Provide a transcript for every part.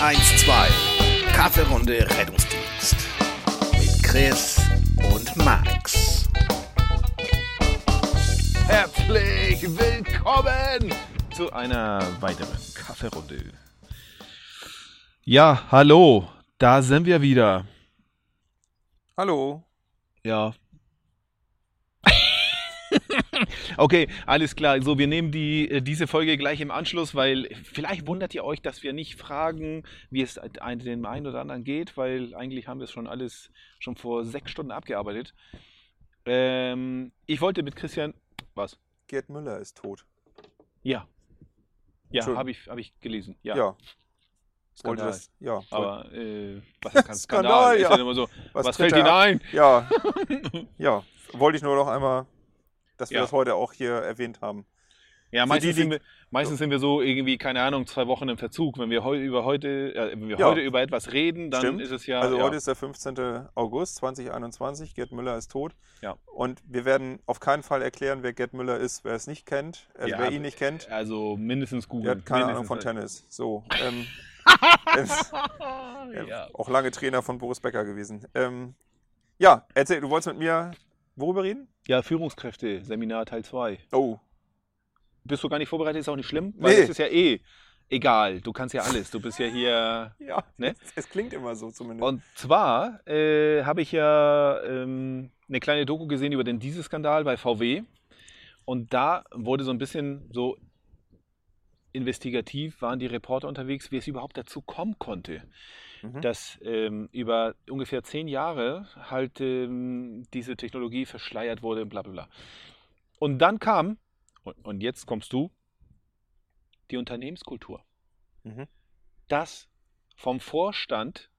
112. Kaffeerunde Rettungsdienst. Mit Chris und Max. Herzlich willkommen zu einer weiteren Kaffeerunde. Ja, hallo, da sind wir wieder. Hallo. Ja. Okay, alles klar. So, wir nehmen die, äh, diese Folge gleich im Anschluss, weil vielleicht wundert ihr euch, dass wir nicht fragen, wie es dem einen oder anderen geht, weil eigentlich haben wir es schon alles schon vor sechs Stunden abgearbeitet. Ähm, ich wollte mit Christian. Was? Gerd Müller ist tot. Ja. Ja, habe ich, hab ich gelesen. Ja. Ja. Wollte Skandal. das, ja. Aber äh, was ist Skandal? Skandal, ist ja. ja immer so, was, tritt fällt Ihnen ein? Ja. ja. Wollte ich nur noch einmal, dass wir Ja. das heute auch hier erwähnt haben. Ja, meistens, die, die- sind wir, meistens sind wir so irgendwie, keine Ahnung, zwei Wochen im Verzug. Wenn wir heute über heute, äh, wenn wir Ja. heute über etwas reden, dann Stimmt. ist es ja. also ja. heute ist der 15. August 2021. Gerd Müller ist tot. Ja. Und wir werden auf keinen Fall erklären, wer Gerd Müller ist, wer es nicht kennt. Also Ja, wer ihn nicht kennt, Also mindestens Google. der hat keine Ahnung mindestens von Tennis. So. Ähm, ist Ja. auch lange Trainer von Boris Becker gewesen. Ähm, ja, erzähl, du wolltest mit mir worüber reden? ja, Führungskräfte, Seminar Teil 2. Oh, Bist du gar nicht vorbereitet, ist auch nicht schlimm, weil Nee. es ist ja eh egal. Du kannst ja alles. Du bist ja hier. ja. Ne? Es, es klingt immer so zumindest. Und zwar äh, habe ich ja ähm, eine kleine Doku gesehen über den Dieselskandal bei VW. Und da wurde so ein bisschen so investigativ, waren die Reporter unterwegs, wie es überhaupt dazu kommen konnte, Mhm. dass ähm, über ungefähr zehn Jahre halt ähm, diese Technologie verschleiert wurde und bla bla bla. Und dann kam, und, und jetzt kommst du, die Unternehmenskultur. Mhm. Dass vom Vorstand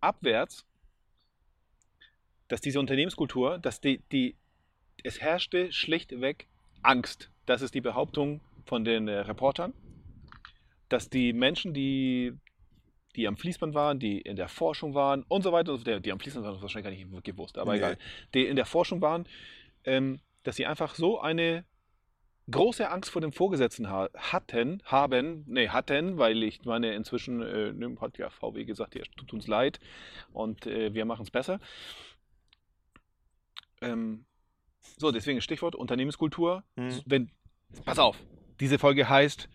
abwärts, dass diese Unternehmenskultur, dass die, die, es herrschte schlichtweg Angst. Das ist die Behauptung von den äh, Reportern, dass die Menschen, die, die am Fließband waren, die in der Forschung waren und so weiter, und so, fort, die am Fließband waren, wahrscheinlich gar nicht gewusst, aber Nee. egal, die in der Forschung waren, ähm, dass sie einfach so eine große Angst vor dem Vorgesetzten ha hatten, haben, nee, hatten, weil ich meine, inzwischen äh, hat ja VW gesagt, ja, tut uns leid und äh, wir machen es besser. Ähm, so, deswegen Stichwort Unternehmenskultur. Mhm. Wenn, pass auf, diese Folge heißt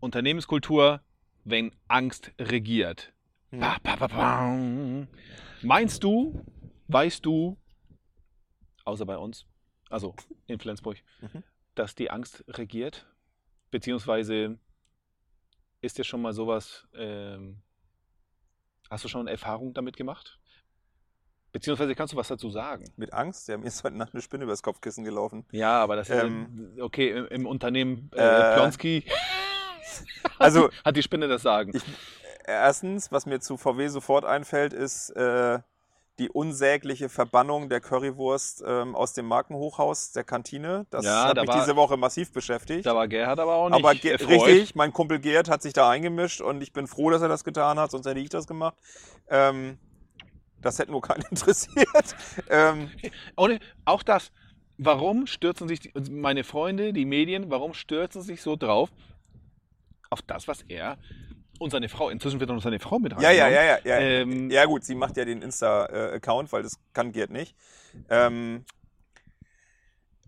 Unternehmenskultur, wenn Angst regiert. Pa, pa, pa, pa. Meinst du, weißt du, außer bei uns, also in Flensburg, Mhm. dass die Angst regiert? Beziehungsweise ist dir schon mal sowas, ähm, hast du schon Erfahrung damit gemacht? Beziehungsweise kannst du was dazu sagen? Mit Angst? Ja, mir ist heute Nacht eine Spinne übers Kopfkissen gelaufen. Ja, aber das ist Ähm, ja- okay im, im Unternehmen äh, äh, Plonsky Also, hat die Spinne das Sagen. ich, erstens, was mir zu VW sofort einfällt, ist äh, die unsägliche Verbannung der Currywurst ähm, aus dem Markenhochhaus der Kantine. Das Ja, hat da mich war- diese Woche massiv beschäftigt. Da war Gerhard aber auch nicht Aber Ge erfreut. richtig, mein Kumpel Gerd hat sich da eingemischt und ich bin froh, dass er das getan hat, sonst hätte ich das gemacht. Ähm, das hätte nur keinen interessiert. ähm, Und auch das. Warum stürzen sich die, meine Freunde, die Medien, warum stürzen sich so drauf auf das, was er und seine Frau, inzwischen wird noch seine Frau mit ja, ja, reingenommen. ja, ja. Ja, Ähm, ja gut, sie macht ja den Insta-Account, weil das kann Gerd nicht. Ähm,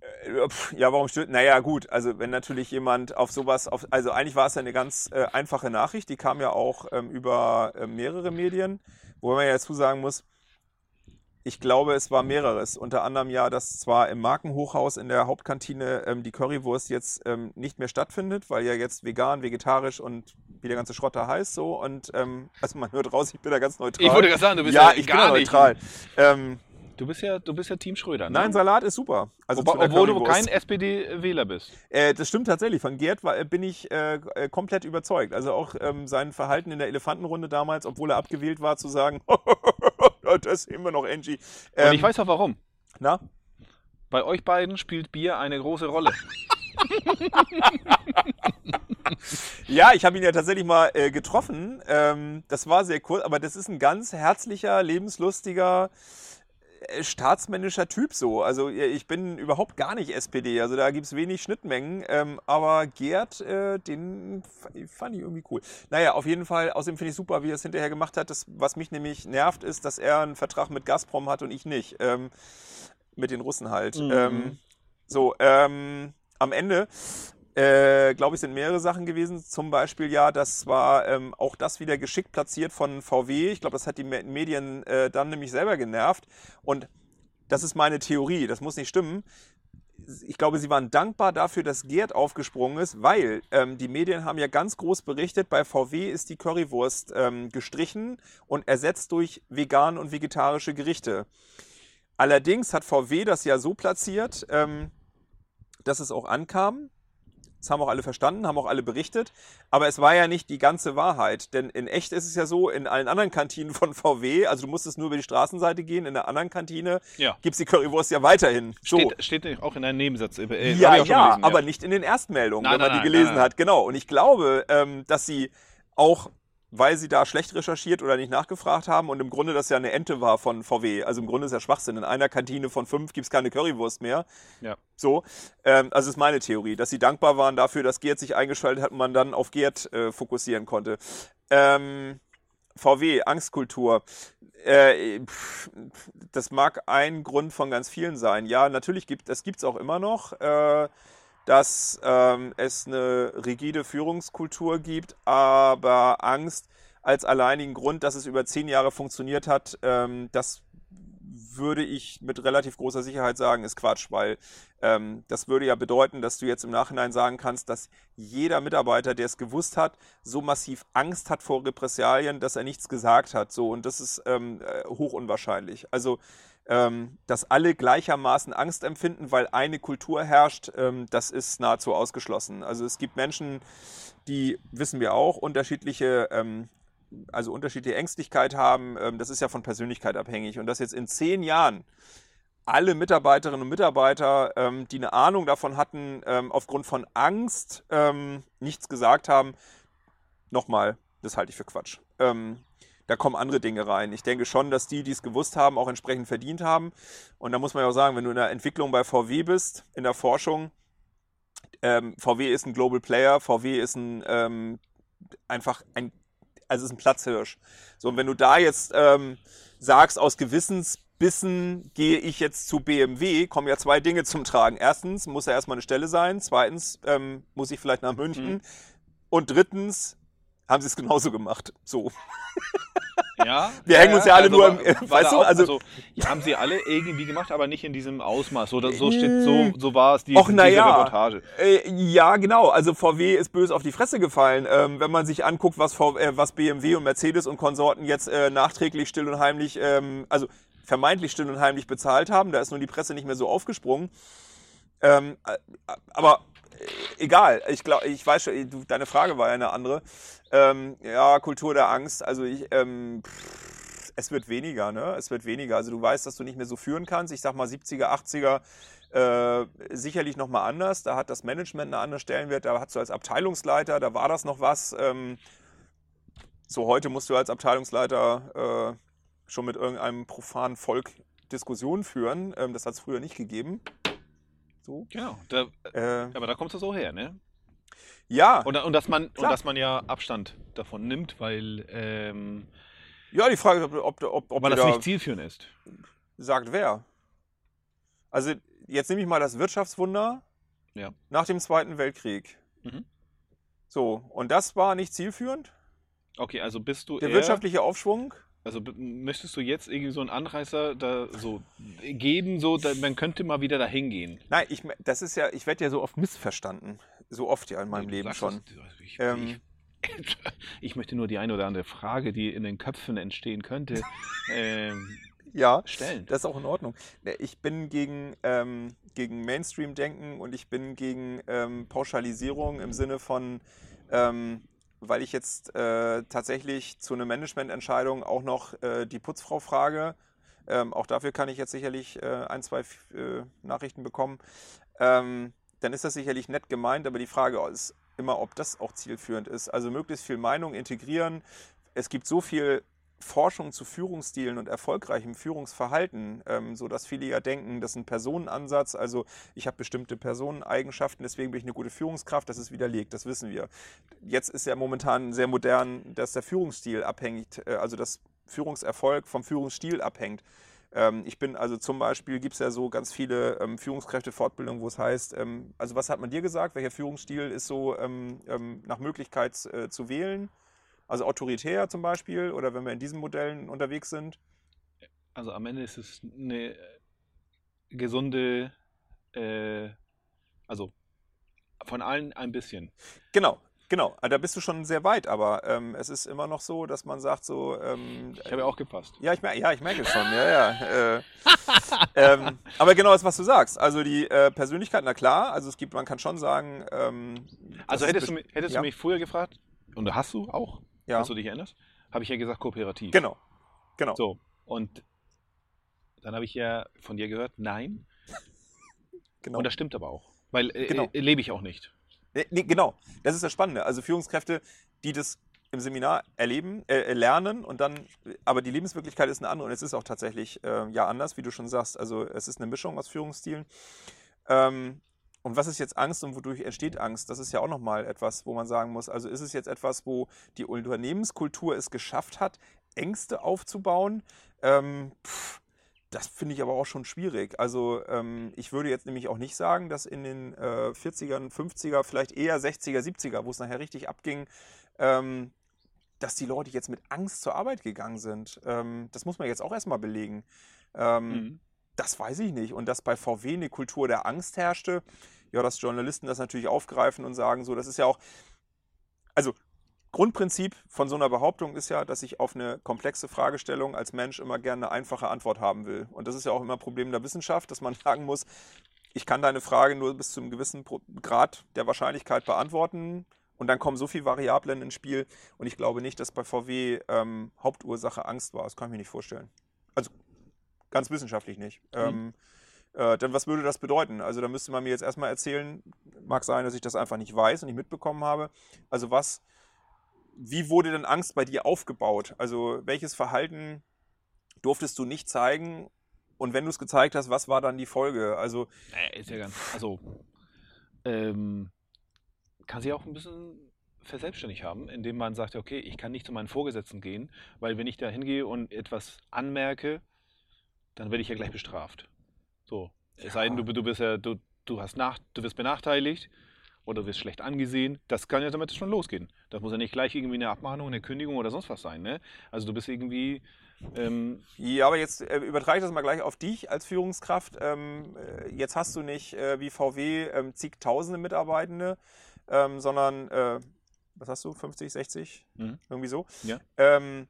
äh, ja, warum stört? Naja, gut, also wenn natürlich jemand auf sowas, auf, also eigentlich war es ja eine ganz äh, einfache Nachricht, die kam ja auch ähm, über äh, mehrere Medien, wo man ja dazu sagen muss, ich glaube, es war mehreres. Unter anderem ja, dass zwar im Markenhochhaus in der Hauptkantine ähm, die Currywurst jetzt ähm, nicht mehr stattfindet, weil ja jetzt vegan, vegetarisch und wie der ganze Schrott da heißt so. Und ähm, also man hört raus, ich bin da ganz neutral. Ich wollte gerade sagen, du bist ja, ja, ich gar bin nicht. neutral. Ähm, Du bist ja, du bist ja Team Schröder. Ne? nein, Salat ist super. Also der obwohl du kein SPD-Wähler bist. Äh, das stimmt tatsächlich. Von Gerd war, bin ich äh, äh, komplett überzeugt. Also auch ähm, sein Verhalten in der Elefantenrunde damals, obwohl er abgewählt war, zu sagen, das sehen wir noch, Angie. Und Ähm, ich weiß auch warum. Na? Bei euch beiden spielt Bier eine große Rolle. Ja, ich habe ihn ja tatsächlich mal äh, getroffen. Ähm, das war sehr cool, aber das ist ein ganz herzlicher, lebenslustiger, staatsmännischer Typ so. Also äh, ich bin überhaupt gar nicht SPD, also da gibt es wenig Schnittmengen. Ähm, aber Gerd, äh, den fand ich irgendwie cool. Naja, auf jeden Fall, außerdem finde ich super, wie er es hinterher gemacht hat. Das, was mich nämlich nervt, ist, dass er einen Vertrag mit Gazprom hat und ich nicht. Ähm, mit den Russen halt. Mhm. Ähm, so, ähm, am Ende äh, glaube ich, sind mehrere Sachen gewesen. Zum Beispiel ja, das war ähm, auch das wieder geschickt platziert von VW. Ich glaube, das hat die Me- Medien äh, dann nämlich selber genervt. Und das ist meine Theorie, das muss nicht stimmen. Ich glaube, sie waren dankbar dafür, dass Gerd aufgesprungen ist, weil ähm, die Medien haben ja ganz groß berichtet, bei VW ist die Currywurst ähm, gestrichen und ersetzt durch vegan und vegetarische Gerichte. Allerdings hat VW das ja so platziert, ähm, dass es auch ankam. Das haben auch alle verstanden, haben auch alle berichtet. Aber es war ja nicht die ganze Wahrheit. Denn in echt ist es ja so, in allen anderen Kantinen von VW, also du musstest nur über die Straßenseite gehen, in der anderen Kantine Ja. gibt es die Currywurst ja weiterhin. So. Steht, steht auch in einem Nebensatz. Äh, ja, auch schon ja, gelesen, aber nicht in den Erstmeldungen, Nein, wenn man nein, die gelesen nein. hat. Genau. Und ich glaube, ähm, dass sie auch, weil sie da schlecht recherchiert oder nicht nachgefragt haben und im Grunde das ja eine Ente war von VW. Also im Grunde ist ja Schwachsinn. In einer Kantine von fünf gibt es keine Currywurst mehr. Ja. So, ähm, also ist meine Theorie, dass sie dankbar waren dafür, dass Gerd sich eingeschaltet hat und man dann auf Gerd äh, fokussieren konnte. Ähm, VW, Angstkultur. Äh, pff, das mag ein Grund von ganz vielen sein. Ja, natürlich gibt es gibt's auch immer noch, äh, dass ähm, es eine rigide Führungskultur gibt, aber Angst als alleinigen Grund, dass es über zehn Jahre funktioniert hat, ähm, das würde ich mit relativ großer Sicherheit sagen, ist Quatsch, weil ähm, das würde ja bedeuten, dass du jetzt im Nachhinein sagen kannst, dass jeder Mitarbeiter, der es gewusst hat, so massiv Angst hat vor Repressalien, dass er nichts gesagt hat. So, und das ist ähm, äh, hoch unwahrscheinlich. Also, ähm, dass alle gleichermaßen Angst empfinden, weil eine Kultur herrscht, ähm, das ist nahezu ausgeschlossen. Also es gibt Menschen, die, wissen wir auch, unterschiedliche ähm, also unterschiedliche Ängstlichkeit haben, ähm, das ist ja von Persönlichkeit abhängig. Und dass jetzt in zehn Jahren alle Mitarbeiterinnen und Mitarbeiter, ähm, die eine Ahnung davon hatten, ähm, aufgrund von Angst nichts gesagt haben, nochmal, das halte ich für Quatsch. Ähm, da kommen andere Dinge rein. Ich denke schon, dass die, die es gewusst haben, auch entsprechend verdient haben. Und da muss man ja auch sagen, wenn du in der Entwicklung bei VW bist, in der Forschung, ähm, VW ist ein Global Player, VW ist ein ähm, einfach ein also ist ein Platzhirsch. So, und wenn du da jetzt ähm, sagst, aus Gewissensbissen gehe ich jetzt zu BMW, kommen ja zwei Dinge zum Tragen. Erstens muss er erstmal eine Stelle sein. Zweitens ähm, muss ich vielleicht nach München. Mhm. Und drittens haben sie es genauso gemacht. So. Ja, Wir hängen uns ja alle nur war- im- äh, weißt du, auch, also- ja, haben sie alle irgendwie gemacht, aber nicht in diesem Ausmaß. So, so steht, so, so war es die, Och, diese ja. Reportage. Äh, ja, genau. Also VW ist böse auf die Fresse gefallen. Ähm, wenn man sich anguckt, was, v äh, was BMW und Mercedes und Konsorten jetzt äh, nachträglich still und heimlich, ähm, also vermeintlich still und heimlich bezahlt haben, da ist nun die Presse nicht mehr so aufgesprungen. Ähm, äh, aber äh, egal. Ich glaube, ich weiß schon, deine Frage war ja eine andere. Ähm, ja, Kultur der Angst. Also ich, ähm, pff, es wird weniger, ne? Es wird weniger. Also du weißt, dass du nicht mehr so führen kannst. Ich sag mal 70er, 80er äh, sicherlich noch mal anders. Da hat das Management einen anderen Stellenwert. Da hast du als Abteilungsleiter, da war das noch was. Ähm, so heute musst du als Abteilungsleiter äh, schon mit irgendeinem profanen Volk Diskussionen führen. Ähm, das hat es früher nicht gegeben. So. Genau, da, Äh, aber da kommst du so her, ne? Ja, Und, und, dass man, und dass man ja Abstand davon nimmt, weil, ähm, ja, die Frage ist, ob, ob, ob, ob wir das da nicht zielführend ist. sagt wer. Also jetzt nehme ich mal das Wirtschaftswunder Ja. nach dem Zweiten Weltkrieg. Mhm. So, und das war nicht zielführend. Okay, also bist du Der eher, wirtschaftliche Aufschwung. also möchtest du jetzt irgendwie so einen Anreißer da so geben, so, da, man könnte mal wieder dahin gehen. Nein, ich, das ist ja, ich werde ja so oft missverstanden. So oft ja in meinem Leben schon. also Ich, Ähm, ich, ich möchte nur die eine oder andere Frage, die in den Köpfen entstehen könnte, ähm, Ja, stellen. das ist auch in Ordnung. Ich bin gegen, ähm, gegen Mainstream-Denken und ich bin gegen ähm, Pauschalisierung im Sinne von, ähm, weil ich jetzt äh, tatsächlich zu einer Managemententscheidung auch noch äh, die Putzfrau frage. Ähm, auch dafür kann ich jetzt sicherlich äh, ein, zwei äh, Nachrichten bekommen. Ähm, dann ist das sicherlich nett gemeint, aber die Frage ist immer, ob das auch zielführend ist. Also möglichst viel Meinung integrieren. Es gibt so viel Forschung zu Führungsstilen und erfolgreichem Führungsverhalten, ähm, so dass viele ja denken, das ist ein Personenansatz, also ich habe bestimmte Personeneigenschaften, deswegen bin ich eine gute Führungskraft, das ist widerlegt, das wissen wir. Jetzt ist ja momentan sehr modern, dass der Führungsstil abhängt, äh, also das Führungserfolg vom Führungsstil abhängt. Ähm, ich bin also zum Beispiel, gibt es ja so ganz viele ähm, Führungskräfte-Fortbildungen, wo es heißt, ähm, also was hat man dir gesagt, welcher Führungsstil ist so ähm, ähm, nach Möglichkeit äh, zu wählen? Also autoritär zum Beispiel oder wenn wir in diesen Modellen unterwegs sind? Also am Ende ist es eine gesunde, äh, also von allen ein bisschen. Genau, genau. Da bist du schon sehr weit, aber ähm, es ist immer noch so, dass man sagt so. Ähm, Ich habe ja auch gepasst. ja, ich, mer ja, ich merke es schon. Ja, ja. Äh, ähm, aber genau das, was du sagst. Also die äh, Persönlichkeit, na klar. Also es gibt, man kann schon sagen. Ähm, Also hättest, du, mich- hättest ja. du mich früher gefragt, und hast du auch, Ja. falls du dich erinnerst, habe ich ja gesagt kooperativ. Genau. Genau. So, und dann habe ich ja von dir gehört, nein. genau. Und das stimmt aber auch. Weil äh, Genau. äh, lebe ich auch nicht. Nee, nee, genau, das ist das Spannende. Also Führungskräfte, die das im Seminar erleben, äh, lernen und dann, aber die Lebenswirklichkeit ist eine andere und es ist auch tatsächlich äh, ja anders, wie du schon sagst. Also es ist eine Mischung aus Führungsstilen. Ähm, und was ist jetzt Angst und wodurch entsteht Angst? Das ist ja auch nochmal etwas, wo man sagen muss, also ist es jetzt etwas, wo die Unternehmenskultur es geschafft hat, Ängste aufzubauen? Ähm, pff, das finde ich aber auch schon schwierig. Also ähm, ich würde jetzt nämlich auch nicht sagen, dass in den äh, 40ern, 50er, vielleicht eher 60er, 70er, wo es nachher richtig abging, ähm, dass die Leute jetzt mit Angst zur Arbeit gegangen sind. Ähm, das muss man jetzt auch erstmal belegen. Ähm, Mhm. Das weiß ich nicht. Und dass bei VW eine Kultur der Angst herrschte, ja, dass Journalisten das natürlich aufgreifen und sagen, so, das ist ja auch, also Grundprinzip von so einer Behauptung ist ja, dass ich auf eine komplexe Fragestellung als Mensch immer gerne eine einfache Antwort haben will. Und das ist ja auch immer ein Problem der Wissenschaft, dass man sagen muss, ich kann deine Frage nur bis zu einem gewissen Grad der Wahrscheinlichkeit beantworten. Und dann kommen so viele Variablen ins Spiel. Und ich glaube nicht, dass bei VW ähm, Hauptursache Angst war. Das kann ich mir nicht vorstellen. Also ganz wissenschaftlich nicht. Ähm, äh, denn was würde das bedeuten? Also da müsste man mir jetzt erstmal erzählen, mag sein, dass ich das einfach nicht weiß und nicht mitbekommen habe. Also was, wie wurde denn Angst bei dir aufgebaut? Also welches Verhalten durftest du nicht zeigen? Und wenn du es gezeigt hast, was war dann die Folge? Also Äh, ist ja ganz. Also, ähm, kann sich auch ein bisschen verselbstständig haben, indem man sagt, okay, ich kann nicht zu meinen Vorgesetzten gehen, weil wenn ich da hingehe und etwas anmerke, dann werde ich ja gleich bestraft. So. Es sei denn, du, du bist ja, du, du hast nach, du wirst benachteiligt oder du wirst schlecht angesehen. Das kann ja damit schon losgehen. Das muss ja nicht gleich irgendwie eine Abmahnung, eine Kündigung oder sonst was sein. Ne? Also du bist irgendwie. Ähm, Ja, aber jetzt äh, übertrage ich das mal gleich auf dich als Führungskraft. Ähm, äh, jetzt hast du nicht äh, wie VW ähm, zigtausende Mitarbeitende, ähm, sondern, äh, was hast du, 50, 60? Mhm. Irgendwie so. Ja. Ähm,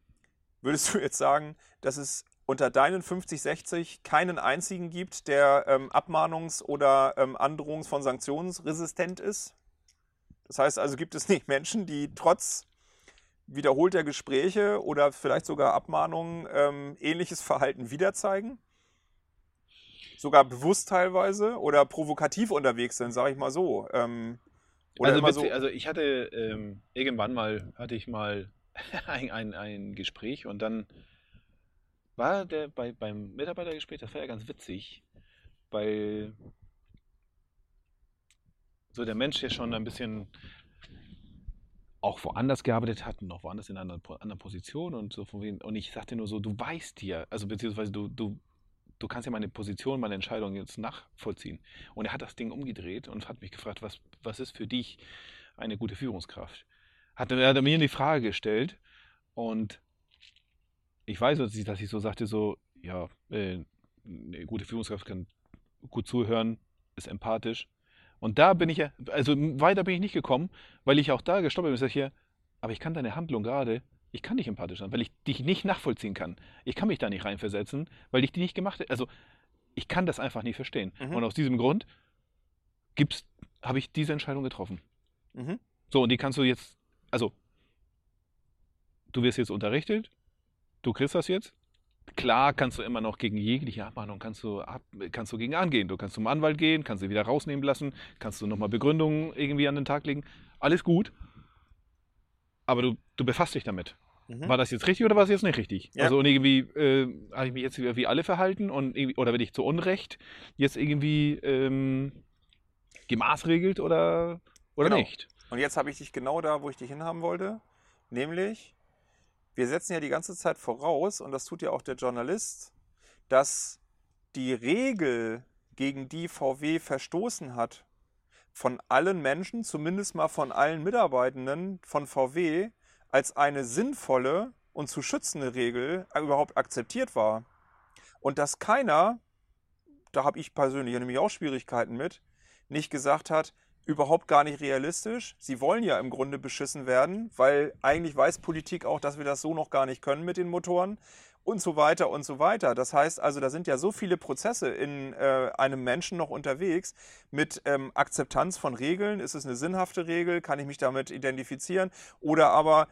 würdest du jetzt sagen, dass es unter deinen 50, 60 keinen einzigen gibt, der ähm, abmahnungs- oder ähm, androhungs- von sanktionsresistent ist? Das heißt also, gibt es nicht Menschen, die trotz wiederholter Gespräche oder vielleicht sogar Abmahnungen ähm, ähnliches Verhalten wieder zeigen? Sogar bewusst teilweise oder provokativ unterwegs sind, sage ich mal so. Ähm, oder also, so. also ich hatte ähm, irgendwann mal hatte ich mal ein, ein, ein Gespräch und dann war der bei, beim Mitarbeitergespräch, das war ja ganz witzig, weil so der Mensch ja schon ein bisschen auch woanders gearbeitet hat und noch woanders in einer anderen, Po- anderen Position und so von wegen, und ich sagte nur so, du weißt ja, also beziehungsweise du, du, du kannst ja meine Position, meine Entscheidung jetzt nachvollziehen. Und er hat das Ding umgedreht und hat mich gefragt, was, was ist für dich eine gute Führungskraft? Hat, er hat mir die Frage gestellt und ich weiß, dass ich, dass ich so sagte, so, ja, äh, eine gute Führungskraft kann gut zuhören, ist empathisch. Und da bin ich ja, also weiter bin ich nicht gekommen, weil ich auch da gestoppt bin und sage hier, aber ich kann deine Handlung gerade, ich kann nicht empathisch sein, weil ich dich nicht nachvollziehen kann. Ich kann mich da nicht reinversetzen, weil ich die nicht gemacht habe. Also ich kann das einfach nicht verstehen. Mhm. Und aus diesem Grund habe ich diese Entscheidung getroffen. Mhm. So, und die kannst du jetzt, also, du wirst jetzt unterrichtet, du kriegst das jetzt. Klar kannst du immer noch gegen jegliche Abmahnung kannst du, ab, kannst du gegen angehen. Du kannst zum Anwalt gehen, kannst sie wieder rausnehmen lassen, kannst du nochmal Begründungen irgendwie an den Tag legen. Alles gut. Aber du, du befasst dich damit. Mhm. war das jetzt richtig oder war es jetzt nicht richtig? Ja. Also und irgendwie äh, habe ich mich jetzt wie alle verhalten und oder bin ich zu Unrecht jetzt irgendwie ähm, gemaßregelt oder, oder Genau. nicht? Und jetzt habe ich dich genau da, wo ich dich hinhaben wollte. Nämlich, wir setzen ja die ganze Zeit voraus, und das tut ja auch der Journalist, dass die Regel, gegen die VW verstoßen hat, von allen Menschen, zumindest mal von allen Mitarbeitenden von VW, als eine sinnvolle und zu schützende Regel überhaupt akzeptiert war. Und dass keiner, da habe ich persönlich nämlich auch Schwierigkeiten mit, nicht gesagt hat, überhaupt gar nicht realistisch. Sie wollen ja im Grunde beschissen werden, weil eigentlich weiß Politik auch, dass wir das so noch gar nicht können mit den Motoren und so weiter und so weiter. Das heißt also, da sind ja so viele Prozesse in äh, einem Menschen noch unterwegs mit ähm, Akzeptanz von Regeln. Ist es eine sinnhafte Regel? Kann ich mich damit identifizieren? Oder aber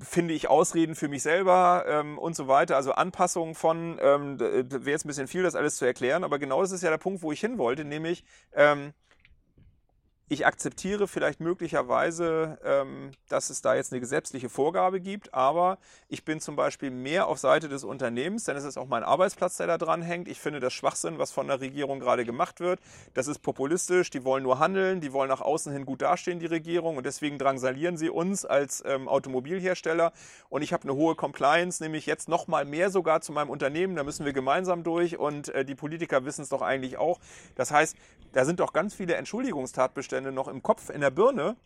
finde ich Ausreden für mich selber ähm, und so weiter. Also Anpassungen von, ähm, wäre jetzt ein bisschen viel, das alles zu erklären, aber genau das ist ja der Punkt, wo ich hin wollte, nämlich ähm, ich akzeptiere vielleicht möglicherweise, ähm, dass es da jetzt eine gesetzliche Vorgabe gibt, aber ich bin zum Beispiel mehr auf Seite des Unternehmens, denn es ist auch mein Arbeitsplatz, der da dran hängt. Ich finde das Schwachsinn, was von der Regierung gerade gemacht wird. Das ist populistisch, die wollen nur handeln, die wollen nach außen hin gut dastehen, die Regierung, und deswegen drangsalieren sie uns als ähm, Automobilhersteller. Und ich habe eine hohe Compliance, nämlich jetzt noch mal mehr sogar zu meinem Unternehmen. Da müssen wir gemeinsam durch und äh, die Politiker wissen es doch eigentlich auch. Das heißt, da sind doch ganz viele Entschuldigungstatbestände noch im Kopf, in der Birne.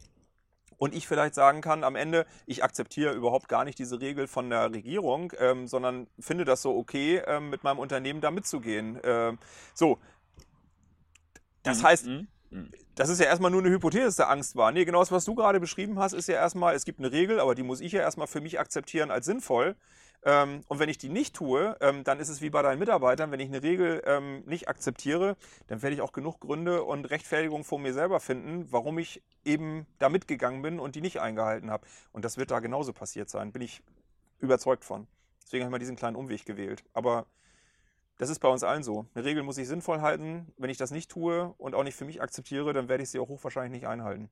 Und ich vielleicht sagen kann am Ende, ich akzeptiere überhaupt gar nicht diese Regel von der Regierung, ähm, sondern finde das so okay, ähm, mit meinem Unternehmen da mitzugehen. Ähm, so. Das heißt, Mhm. Mhm. Das ist ja erstmal nur eine Hypothese, dass da Angst war. Nee, genau das, was du gerade beschrieben hast, ist ja erstmal, es gibt eine Regel, aber die muss ich ja erstmal für mich akzeptieren als sinnvoll. Ähm, und wenn ich die nicht tue, ähm, dann ist es wie bei deinen Mitarbeitern, wenn ich eine Regel ähm, nicht akzeptiere, dann werde ich auch genug Gründe und Rechtfertigung vor mir selber finden, warum ich eben da mitgegangen bin und die nicht eingehalten habe. Und das wird da genauso passiert sein, bin ich überzeugt von. Deswegen habe ich mal diesen kleinen Umweg gewählt. Aber das ist bei uns allen so. Eine Regel muss ich sinnvoll halten. Wenn ich das nicht tue und auch nicht für mich akzeptiere, dann werde ich sie auch hochwahrscheinlich nicht einhalten.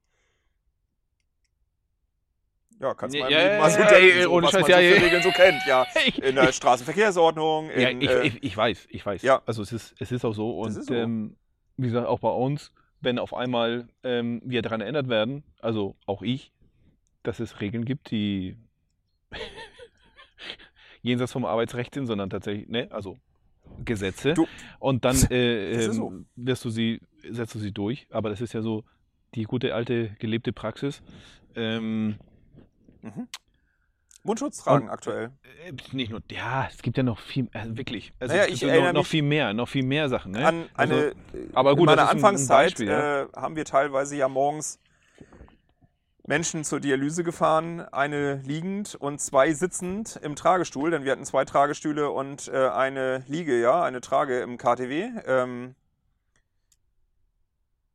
Ja, kannst du Ja, mal ja, mal so ja, denken, ja, so, was man Scheiß, so ja, für ja. Regeln so kennt. Ja, Ich, in der ich, Straßenverkehrsordnung, in, ja, ich, äh, ich, ich weiß, ich weiß. ja. Also es ist, es ist auch so. Und so. Ähm, wie gesagt, auch bei uns, wenn auf einmal ähm, wir daran erinnert werden, also auch ich, dass es Regeln gibt, die jenseits vom Arbeitsrecht sind, sondern tatsächlich, ne, also Gesetze. Du- und dann äh, Das ist ähm, so. wirst du sie, setzt du sie durch. Aber das ist ja so die gute alte gelebte Praxis. Ähm, Mundschutz tragen Und- aktuell. äh, nicht nur, ja, es gibt ja noch viel, also wirklich, also Naja, ich noch, noch viel mehr, noch viel mehr Sachen. Ne? An Also- eine, aber gut, in meiner das ist ein- ein Anfangszeit Beispiel, ja. äh, haben wir teilweise ja morgens Menschen zur Dialyse gefahren, eine liegend und zwei sitzend im Tragestuhl, denn wir hatten zwei Tragestühle und äh, eine Liege, ja, eine Trage im KTW. Ähm,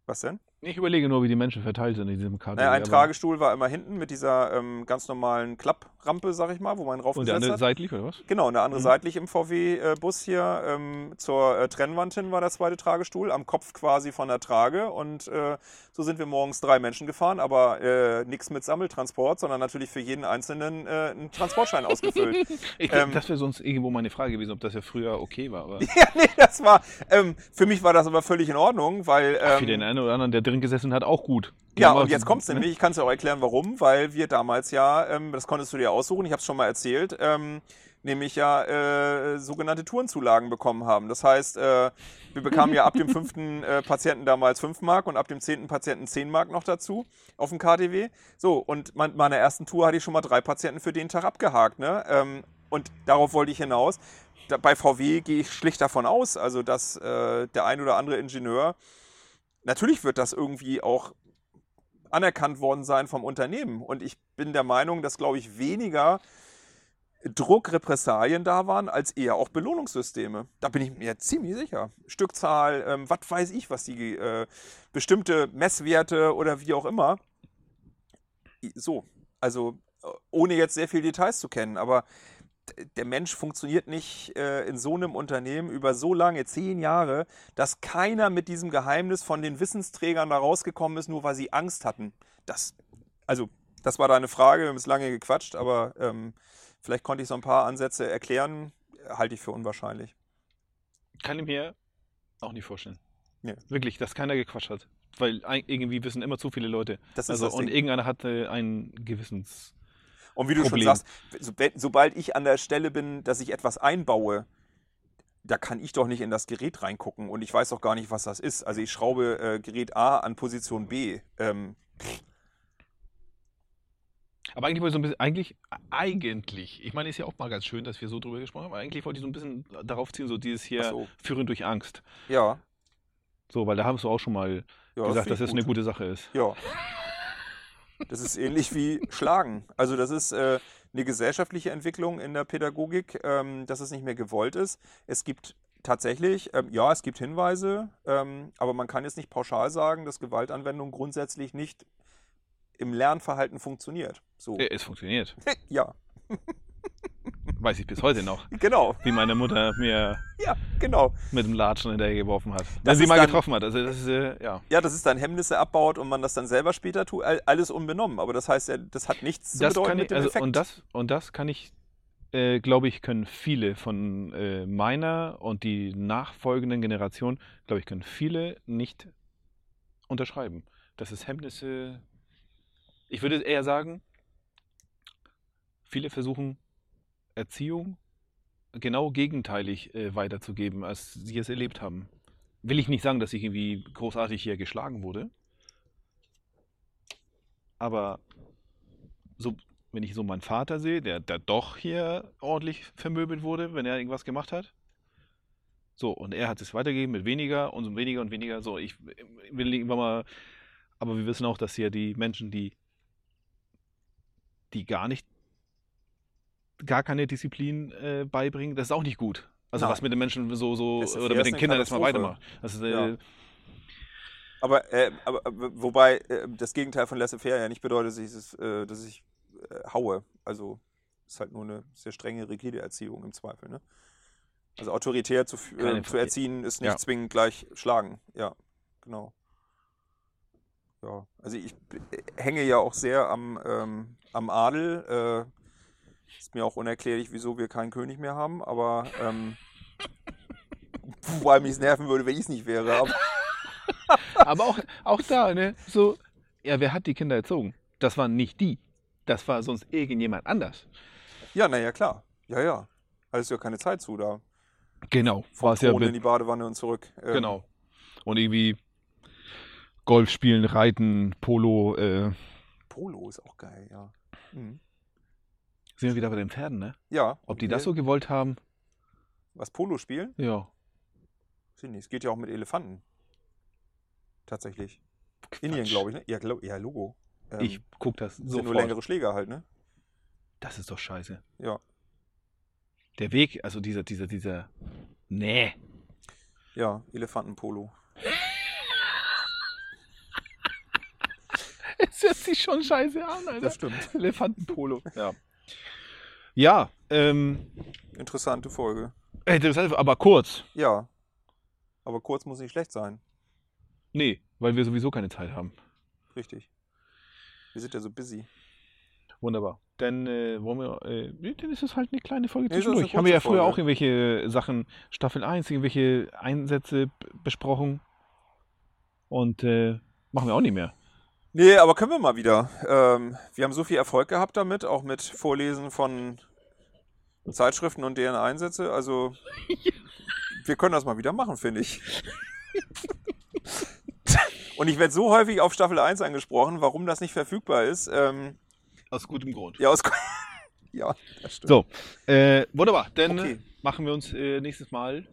was denn? Ich überlege nur, wie die Menschen verteilt sind in diesem KTW. Naja, ein Tragestuhl war immer hinten mit dieser ähm, ganz normalen Klapprampe, sag ich mal, wo man Und der raufgesetzt andere hat. seitlich, oder was? Genau, und der andere Mhm. seitlich im VW-Bus hier ähm, zur äh, Trennwand hin war der zweite Tragestuhl, am Kopf quasi von der Trage. Und äh, so sind wir morgens drei Menschen gefahren, aber äh, nichts mit Sammeltransport, sondern natürlich für jeden Einzelnen äh, einen Transportschein ausgefüllt. Ich, Ähm, das wäre sonst irgendwo meine Frage gewesen, ob das ja früher okay war. Ja, nee, das war, ähm, für mich war das aber völlig in Ordnung, weil. Ähm, für den einen oder anderen, der drin gesessen hat, auch gut. Ja, und jetzt kommt's ne? nämlich, ich kann es dir auch erklären, warum, weil wir damals ja, ähm, das konntest du dir aussuchen, ich habe es schon mal erzählt, ähm, nämlich ja äh, sogenannte Tourenzulagen bekommen haben. Das heißt, äh, wir bekamen ja ab dem fünften äh, Patienten damals 5 Mark und ab dem zehnten Patienten 10 Mark noch dazu auf dem KTW. So, und mein, meiner ersten Tour hatte ich schon mal drei Patienten für den Tag abgehakt. Ne? Ähm, und darauf wollte ich hinaus. Da, bei VW gehe ich schlicht davon aus, also dass äh, der ein oder andere Ingenieur, natürlich wird das irgendwie auch anerkannt worden sein vom Unternehmen. Und ich bin der Meinung, dass, glaube ich, weniger Druck, Repressalien da waren, als eher auch Belohnungssysteme. Da bin ich mir ziemlich sicher. Stückzahl, ähm, was weiß ich, was die äh, bestimmte Messwerte oder wie auch immer. So, also äh, ohne jetzt sehr viele Details zu kennen, aber der Mensch funktioniert nicht äh, in so einem Unternehmen über so lange, zehn Jahre, dass keiner mit diesem Geheimnis von den Wissensträgern da rausgekommen ist, nur weil sie Angst hatten. Das, also, das war deine Frage. Wir haben es lange gequatscht, aber ähm, vielleicht konnte ich so ein paar Ansätze erklären. Halte ich für unwahrscheinlich. Kann ich mir auch nicht vorstellen. Nee. Wirklich, dass keiner gequatscht hat. Weil irgendwie wissen immer zu viele Leute. Das ist Also, das und irgendeiner hatte ein Gewissens. Und wie du Problem. schon sagst, sobald ich an der Stelle bin, dass ich etwas einbaue, da kann ich doch nicht in das Gerät reingucken und ich weiß auch gar nicht, was das ist. Also ich schraube äh, Gerät A an Position B. Ähm, Aber eigentlich wollte ich so ein bisschen, eigentlich, eigentlich, ich meine, ist ja auch mal ganz schön, dass wir so drüber gesprochen haben, aber eigentlich wollte ich so ein bisschen darauf ziehen, so dieses hier so. Führen durch Angst. Ja, So, weil da haben du auch schon mal ja gesagt, finde dass ich das eine gute Sache ist. Ja. Das ist ähnlich wie Schlagen. Also das ist äh, eine gesellschaftliche Entwicklung in der Pädagogik, ähm, dass es nicht mehr gewollt ist. Es gibt tatsächlich, ähm, ja, es gibt Hinweise, ähm, aber man kann jetzt nicht pauschal sagen, dass Gewaltanwendung grundsätzlich nicht im Lernverhalten funktioniert. So. Es funktioniert. Ja, Weiß ich bis heute noch, genau. wie meine Mutter mir Ja, genau. mit dem Latschen hinterher geworfen hat. Wenn Das sie mal dann- getroffen hat. Also das ist, äh, ja. Ja, das ist dann Hemmnisse abbaut und man das dann selber später tut, all- alles unbenommen. Aber das heißt das hat nichts zu Das bedeuten kann mit ich, dem also, Effekt. und, das, und das kann ich, äh, glaube ich, können viele von äh, meiner und die nachfolgenden Generationen, glaube ich, können viele nicht unterschreiben. Das ist Hemmnisse. Ich würde eher sagen, viele versuchen Erziehung genau gegenteilig äh, weiterzugeben, als sie es erlebt haben. Will ich nicht sagen, dass ich irgendwie großartig hier geschlagen wurde. Aber so, wenn ich so meinen Vater sehe, der, der doch hier ordentlich vermöbelt wurde, wenn er irgendwas gemacht hat. So, und er hat es weitergegeben mit weniger und so weniger und weniger. So, ich will irgendwann mal. Aber wir wissen auch, dass hier die Menschen, die, die gar nicht, gar keine Disziplin äh, beibringen, das ist auch nicht gut. Also Nein. was mit den Menschen so, so oder mit den Kindern jetzt mal weitermacht. Das ist, äh, Ja. Aber, äh, aber, aber wobei äh, das Gegenteil von laissez-faire ja nicht bedeutet, dass ich, es, äh, dass ich äh, haue. Also ist halt nur eine sehr strenge, rigide Erziehung im Zweifel. Ne? Also autoritär zu, äh, zu erziehen ist nicht Ja. zwingend gleich schlagen. Ja, genau. Ja, also ich hänge ja auch sehr am, ähm, am Adel. Ist mir auch unerklärlich, wieso wir keinen König mehr haben, aber ähm, wobei mich es nerven würde, wenn ich es nicht wäre. Aber, Aber auch, auch da, ne? So, ja, wer hat die Kinder erzogen? Das waren nicht die. Das war sonst irgendjemand anders. Ja, naja, klar. Ja, ja. Hattest du ja keine Zeit zu da. Genau. Es ja in die Badewanne und zurück. Ähm, genau. Und irgendwie Golf spielen, Reiten, Polo, äh, Polo ist auch geil, ja. Mhm. Sind wir wieder bei den Pferden, ne? Ja. Ob die das so gewollt haben? Was Polo spielen? Ja. Es geht ja auch mit Elefanten. Tatsächlich. Indien, Quatsch. glaube ich, ne? Ja, glaub, ja Logo. Ähm, Ich guck das das sind nur sofort. längere Schläger halt, ne? Das ist doch scheiße. Ja. Der Weg, also dieser, dieser, dieser. Nee. Ja, Elefantenpolo. Es hört sich schon scheiße an, Alter. Das stimmt. Elefantenpolo. Ja. Ja, ähm, Interessante Folge. interessant, aber kurz. Ja. Aber kurz muss nicht schlecht sein. Nee, weil wir sowieso keine Zeit haben. Richtig. Wir sind ja so busy. Wunderbar. Dann äh, wollen wir, äh, dann ist es halt eine kleine Folge Nee, zwischendurch. Haben wir ja früher Folge. auch irgendwelche Sachen, Staffel 1, irgendwelche Einsätze besprochen. Und äh, machen wir auch nicht mehr. Nee, aber können wir mal wieder. Ähm, wir haben so viel Erfolg gehabt damit, auch mit Vorlesen von Zeitschriften und deren Einsätze. Also, wir können das mal wieder machen, finde ich. Und ich werde so häufig auf Staffel 1 angesprochen, warum das nicht verfügbar ist. Ähm, Aus gutem Grund. ja, aus ja, das stimmt. So, äh, wunderbar. Dann Okay. äh, machen wir uns äh, nächstes Mal.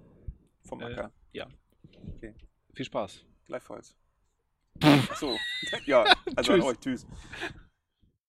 Vom Äh, Acker. ja. Okay. Viel Spaß. Gleichfalls. So. Ja, also an Tschüss. euch. Tschüss.